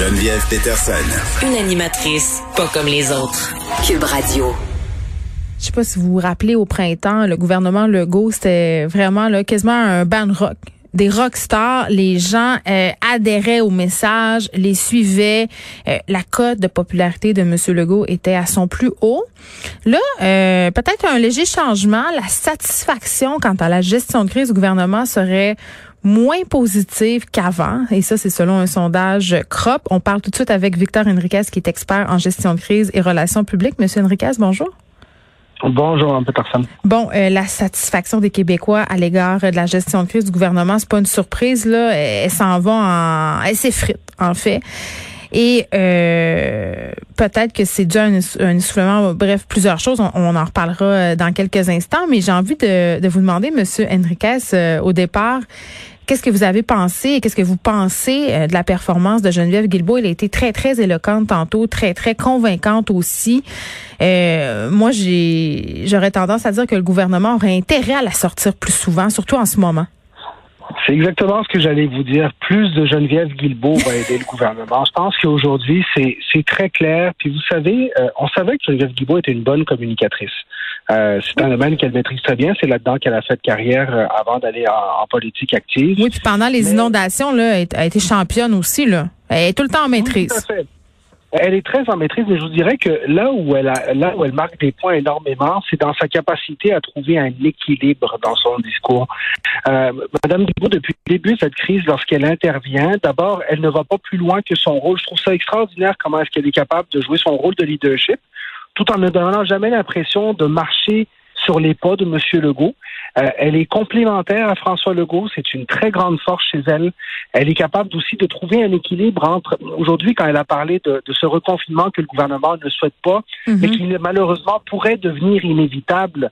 Geneviève Peterson. Une animatrice pas comme les autres. Cube Radio. Je sais pas si vous vous rappelez au printemps, le gouvernement Legault, c'était vraiment là, quasiment un band rock. Des rock stars, les gens euh, adhéraient au message, les suivaient. Euh, la cote de popularité de M. Legault était à son plus haut. Là, euh, peut-être un léger changement. La satisfaction quant à la gestion de crise du gouvernement serait moins positive qu'avant. Et ça, c'est selon un sondage CROP. On parle tout de suite avec Victor Henriquez, qui est expert en gestion de crise et relations publiques. Monsieur Henriquez, bonjour. Bonjour, un peu personne. Bon, euh, la satisfaction des Québécois à l'égard de la gestion de crise du gouvernement, c'est pas une surprise là. Elle, s'en va en, elle s'effrite en fait. Et euh, peut-être que c'est dû à un, essoufflement, bref, plusieurs choses. On, en reparlera euh, dans quelques instants. Mais j'ai envie de, de, vous demander, Monsieur Henriquez, au départ, Qu'est-ce que vous avez pensé et qu'est-ce que vous pensez euh, de la performance de Geneviève Guilbeault? Elle a été très, très éloquente tantôt, très, très convaincante aussi. Euh, moi, j'ai, j'aurais tendance à dire que le gouvernement aurait intérêt à la sortir plus souvent, surtout en ce moment. C'est exactement ce que j'allais vous dire. Plus de Geneviève Guilbeault va aider le gouvernement. Je pense qu'aujourd'hui, c'est, c'est très clair. Puis vous savez, euh, on savait que Geneviève Guilbeault était une bonne communicatrice. Euh, c'est un domaine qu'elle maîtrise très bien. C'est là-dedans qu'elle a fait carrière euh, avant d'aller en, politique active. Oui, puis pendant les inondations, là, elle a été championne aussi. Là. Elle est tout le temps en maîtrise. Elle est très en maîtrise, mais je vous dirais que là où elle a, là où elle marque des points énormément, c'est dans sa capacité à trouver un équilibre dans son discours. Euh, Madame Guilbeault, depuis le début de cette crise, lorsqu'elle intervient, d'abord, elle ne va pas plus loin que son rôle. Je trouve ça extraordinaire comment est-ce qu'elle est capable de jouer son rôle de leadership tout en ne donnant jamais l'impression de marcher sur les pas de M. Legault. Euh, elle est complémentaire à François Legault. C'est une très grande force chez elle. Elle est capable aussi de trouver un équilibre entre, aujourd'hui, quand elle a parlé de, ce reconfinement que le gouvernement ne souhaite pas, mhm. mais qui malheureusement pourrait devenir inévitable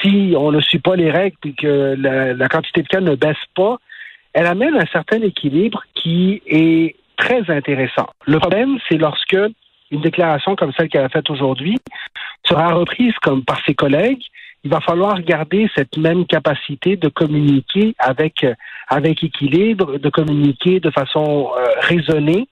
si on ne suit pas les règles et que la, la quantité de cas ne baisse pas. Elle amène un certain équilibre qui est très intéressant. Le problème, c'est lorsque une déclaration comme celle qu'elle a faite aujourd'hui sera reprise comme par ses collègues, il va falloir garder cette même capacité de communiquer avec avec équilibre, de communiquer de façon euh, raisonnée,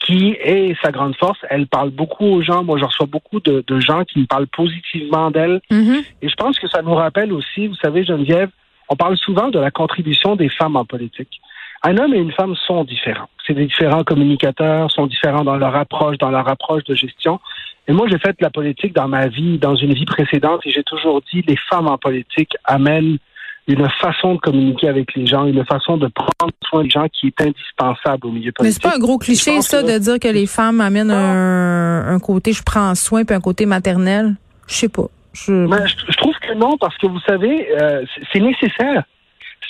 qui est sa grande force. Elle parle beaucoup aux gens. Moi, je reçois beaucoup de, gens qui me parlent positivement d'elle. Mm-hmm. Et je pense que ça nous rappelle aussi, vous savez, Geneviève, on parle souvent de la contribution des femmes en politique. Un homme et une femme sont différents. C'est des différents communicateurs, sont différents dans leur approche, dans leur approche de gestion. Et moi, j'ai fait de la politique dans ma vie, dans une vie précédente, et j'ai toujours dit, les femmes en politique amènent une façon de communiquer avec les gens, une façon de prendre soin des gens qui est indispensable au milieu politique. Mais c'est pas un gros cliché, ça, de dire que les femmes amènent un, côté je prends soin puis un côté maternel? Je sais pas. Je... je... trouve que non, parce que vous savez, euh, c'est nécessaire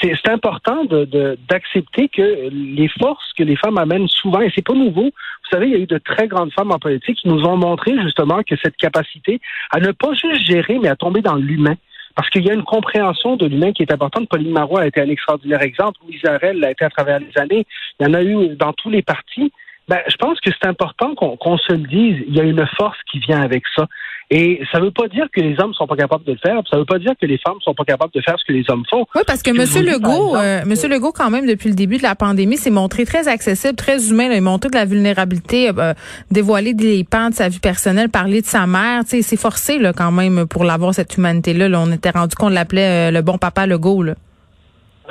c'est important d'accepter de, que les forces que les femmes amènent souvent, et c'est pas nouveau, vous savez, il y a eu de très grandes femmes en politique qui nous ont montré justement que cette capacité à ne pas juste gérer, mais à tomber dans l'humain. Parce qu'il y a une compréhension de l'humain qui est importante. Pauline Marois a été un extraordinaire exemple. Louise Arel l'a été à travers les années. Il y en a eu dans tous les partis. Ben, je pense que c'est important qu'on se le dise. Il y a une force qui vient avec ça. Et ça ne veut pas dire que les hommes sont pas capables de le faire. Ça ne veut pas dire que les femmes sont pas capables de faire ce que les hommes font. Oui, parce que M. Legault, euh, Monsieur Legault, quand même, depuis le début de la pandémie, s'est montré très accessible, très humain. il a montré de la vulnérabilité, euh, dévoilé des pans de sa vie personnelle, parler de sa mère. C'est forcé là, quand même pour l'avoir cette humanité-là. On était rendu qu'on l'appelait euh, le bon papa Legault. Là.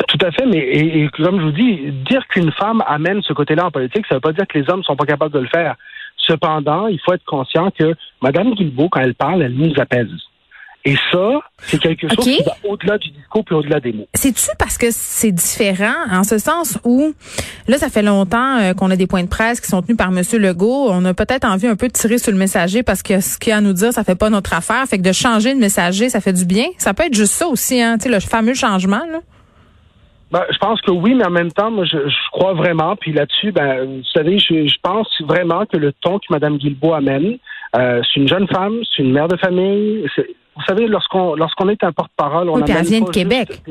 Tout à fait, mais et, comme je vous dis, dire qu'une femme amène ce côté-là en politique, ça ne veut pas dire que les hommes sont pas capables de le faire. Cependant, il faut être conscient que Mme Guilbeault, quand elle parle, elle nous apaise. Et ça, c'est quelque chose qui va au-delà du discours puis au-delà des mots. C'est-tu parce que c'est différent en ce sens où, là, ça fait longtemps euh, qu'on a des points de presse qui sont tenus par M. Legault. On a peut-être envie un peu de tirer sur le messager parce que ce qu'il a à nous dire, ça fait pas notre affaire. Fait que de changer de messager, ça fait du bien. Ça peut être juste ça aussi, hein, tu sais, le fameux changement, là. Ben, je pense que oui, mais en même temps, moi, je, crois vraiment, puis là-dessus, ben, vous savez, je, je, pense vraiment que le ton que Mme Guilbeault amène, euh, c'est une jeune femme, c'est une mère de famille. Vous savez, lorsqu'on lorsqu'on est un porte-parole, on oui, amène elle vient de Québec.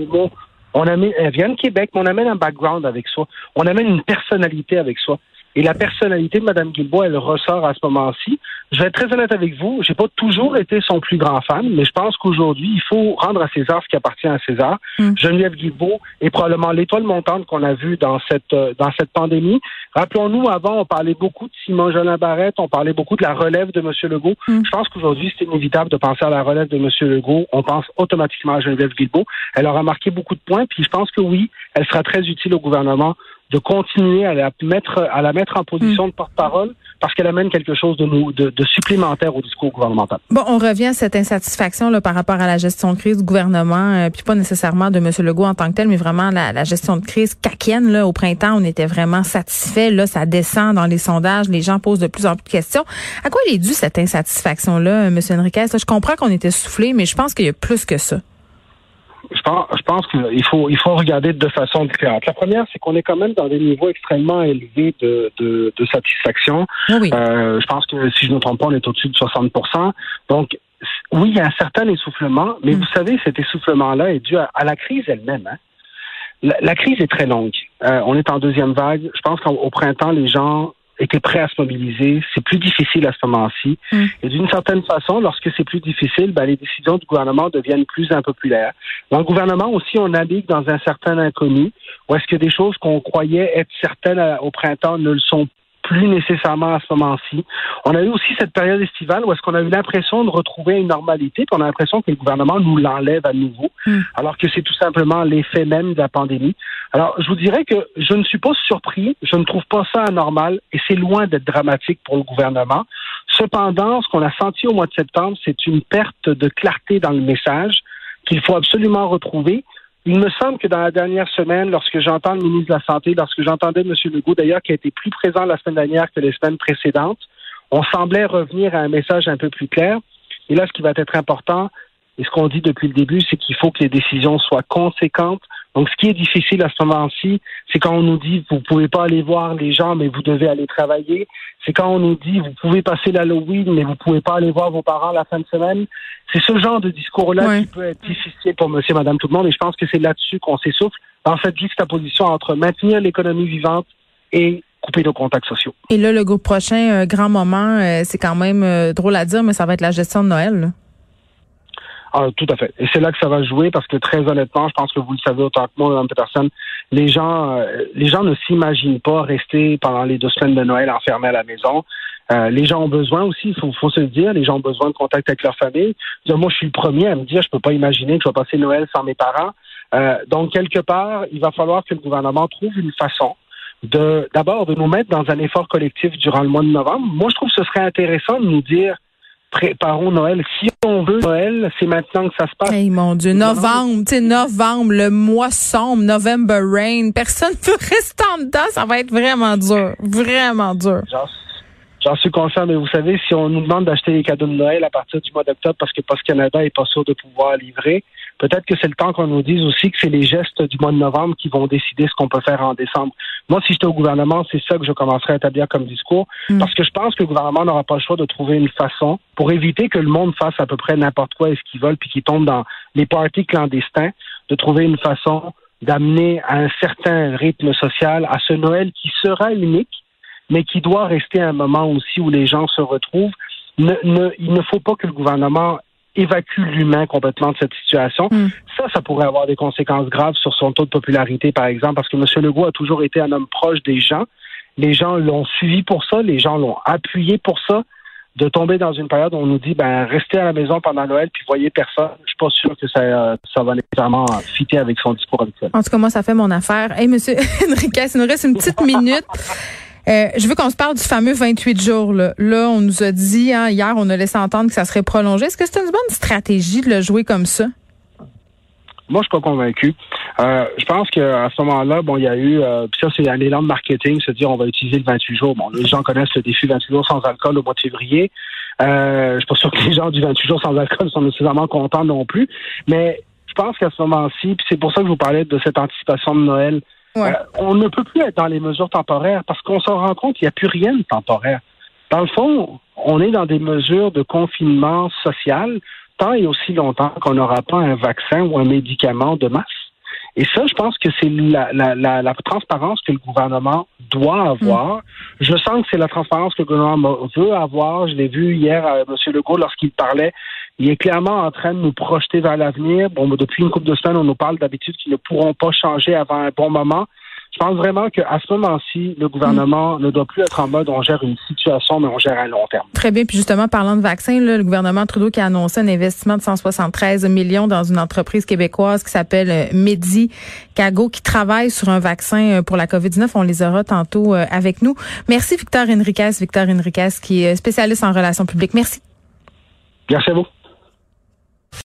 on amène, elle vient de Québec, mais on amène un background avec soi. On amène une personnalité avec soi. Et la personnalité de Mme Guilbault, elle ressort à ce moment-ci. Je vais être très honnête avec vous, j'ai pas toujours été son plus grand fan, mais je pense qu'aujourd'hui, il faut rendre à César ce qui appartient à César. Mm. Geneviève Guilbault est probablement l'étoile montante qu'on a vue dans cette euh, dans cette pandémie. Rappelons-nous, avant, on parlait beaucoup de Simon Jolin Barrette, on parlait beaucoup de la relève de M. Legault. Mm. Je pense qu'aujourd'hui, c'est inévitable de penser à la relève de M. Legault. On pense automatiquement à Geneviève Guilbault. Elle aura marqué beaucoup de points, puis je pense que oui, elle sera très utile au gouvernement de continuer à la mettre, à la mettre en position mm. de porte-parole parce qu'elle amène quelque chose de, nous, de, supplémentaire au discours gouvernemental. Bon, on revient à cette insatisfaction là, par rapport à la gestion de crise du gouvernement, euh, puis pas nécessairement de M. Legault en tant que tel, mais vraiment la, gestion de crise caquienne. Là, au printemps, on était vraiment satisfait. Là, ça descend dans les sondages. Les gens posent de plus en plus de questions. À quoi il est dû cette insatisfaction-là, M. Enriquez? je comprends qu'on était soufflé, mais je pense qu'il y a plus que ça je pense, je pense qu'il faut, il faut regarder de deux façons différentes. La première, c'est qu'on est quand même dans des niveaux extrêmement élevés de, de, de satisfaction. Ah oui. Euh, je pense que si je ne me trompe pas, on est au-dessus de 60 Donc, oui, il y a un certain essoufflement, mais mm. vous savez, cet essoufflement-là est dû à, la crise elle-même. Hein. La, crise est très longue. Euh, on est en deuxième vague. Je pense qu'au printemps, les gens étaient prêts à se mobiliser. C'est plus difficile à ce moment-ci. Mm. Et d'une certaine façon, lorsque c'est plus difficile, ben, les décisions du gouvernement deviennent plus impopulaires. Dans le gouvernement aussi, on navigue dans un certain inconnu, où est-ce que des choses qu'on croyait être certaines euh, au printemps ne le sont plus nécessairement à ce moment-ci. On a eu aussi cette période estivale où est-ce qu'on a eu l'impression de retrouver une normalité, puis on a l'impression que le gouvernement nous l'enlève à nouveau, hmm. alors que c'est tout simplement l'effet même de la pandémie. Alors, je vous dirais que je ne suis pas surpris, je ne trouve pas ça anormal, et c'est loin d'être dramatique pour le gouvernement. Cependant, ce qu'on a senti au mois de septembre, c'est une perte de clarté dans le message qu'il faut absolument retrouver. Il me semble que dans la dernière semaine, lorsque j'entends le ministre de la Santé, lorsque j'entendais M. Legault, d'ailleurs, qui a été plus présent la semaine dernière que les semaines précédentes, on semblait revenir à un message un peu plus clair. Et là, ce qui va être important, et ce qu'on dit depuis le début, c'est qu'il faut que les décisions soient conséquentes. Donc, ce qui est difficile à ce moment-ci, c'est quand on nous dit vous pouvez pas aller voir les gens, mais vous devez aller travailler. C'est quand on nous dit vous pouvez passer l'Halloween, mais vous pouvez pas aller voir vos parents la fin de semaine. C'est ce genre de discours-là qui peut être difficile pour monsieur, madame, tout le monde. Et je pense que c'est là-dessus qu'on s'essouffle dans cette juxtaposition entre maintenir l'économie vivante et couper nos contacts sociaux. Et là, le prochain, grand moment, euh, c'est quand même euh, drôle à dire, mais ça va être la gestion de Noël. Ah, tout à fait. Et c'est là que ça va jouer parce que très honnêtement, je pense que vous le savez autant que moi, Mme Peterson, les gens, euh, les gens ne s'imaginent pas rester pendant les deux semaines de Noël enfermés à la maison. Euh, les gens ont besoin aussi, il faut, faut, se le dire, les gens ont besoin de contact avec leur famille. Moi, je suis le premier à me dire, je peux pas imaginer que je vais passer Noël sans mes parents. Euh, donc, quelque part, il va falloir que le gouvernement trouve une façon de d'abord de nous mettre dans un effort collectif durant le mois de novembre. Moi, je trouve que ce serait intéressant de nous dire préparons Noël. Si on veut Noël, c'est maintenant que ça se passe. Hey, mon Dieu, novembre, tu sais, novembre, le mois sombre, November Rain, personne ne peut rester en dedans, ça va être vraiment dur, vraiment dur. J'en suis conscient, mais vous savez, si on nous demande d'acheter les cadeaux de Noël à partir du mois d'octobre parce que Post Canada est pas sûr de pouvoir livrer, peut-être que c'est le temps qu'on nous dise aussi que c'est les gestes du mois de novembre qui vont décider ce qu'on peut faire en décembre. Moi, si j'étais au gouvernement, c'est ça que je commencerais à établir comme discours, mm. parce que je pense que le gouvernement n'aura pas le choix de trouver une façon pour éviter que le monde fasse à peu près n'importe quoi et ce qu'il veut, puis qu'il tombe dans les parties clandestins, de trouver une façon d'amener à un certain rythme social à ce Noël qui sera unique, mais qui doit rester un moment aussi où les gens se retrouvent. Ne, ne, il ne faut pas que le gouvernement évacue l'humain complètement de cette situation. Hmm. Ça, ça pourrait avoir des conséquences graves sur son taux de popularité, par exemple, parce que M. Legault a toujours été un homme proche des gens. Les gens l'ont suivi pour ça, les gens l'ont appuyé pour ça. De tomber dans une période où on nous dit, ben, restez à la maison pendant Noël puis voyez personne, je suis pas sûr que ça, ça va nécessairement fitter avec son discours habituel. En tout cas, moi, ça fait mon affaire. Hey, Monsieur Enriquez, il nous reste une petite minute. Euh, je veux qu'on se parle du fameux 28 jours. Là, là on nous a dit, hein, hier, on a laissé entendre que ça serait prolongé. Est-ce que c'est une bonne stratégie de le jouer comme ça? Moi, je suis pas convaincu. Euh, je pense qu'à ce moment-là, bon, il y a eu, euh, ça, c'est un élan de marketing, se dire on va utiliser le 28 jours. Bon, les gens connaissent le défi 28 jours sans alcool au mois de février. Euh, je suis pas sûr que les gens du 28 jours sans alcool sont nécessairement contents non plus. Mais je pense qu'à ce moment-ci, c'est pour ça que je vous parlais de cette anticipation de Noël, Ouais. euh, on ne peut plus être dans les mesures temporaires parce qu'on s'en rend compte qu'il n'y a plus rien de temporaire. Dans le fond, on est dans des mesures de confinement social tant et aussi longtemps qu'on n'aura pas un vaccin ou un médicament de masse. Et ça, je pense que c'est la, la, la, la transparence que le gouvernement doit avoir. Je sens que c'est la transparence que le gouvernement veut avoir. Je l'ai vu hier à M. Legault lorsqu'il parlait. Il est clairement en train de nous projeter vers l'avenir. Bon, depuis une couple de semaines, on nous parle d'habitude qu'ils ne pourront pas changer avant un bon moment. Je pense vraiment qu'à ce moment-ci, le gouvernement ne doit plus être en mode on gère une situation, mais on gère à long terme. Très bien. Puis justement, parlant de vaccins, là, le gouvernement Trudeau qui a annoncé un investissement de 173 millions dans une entreprise québécoise qui s'appelle euh, Medicago, qui travaille sur un vaccin euh, pour la COVID-19. On les aura tantôt euh, avec nous. Merci Victor Enriquez. Victor Enriquez qui est spécialiste en relations publiques. Merci. Merci à vous.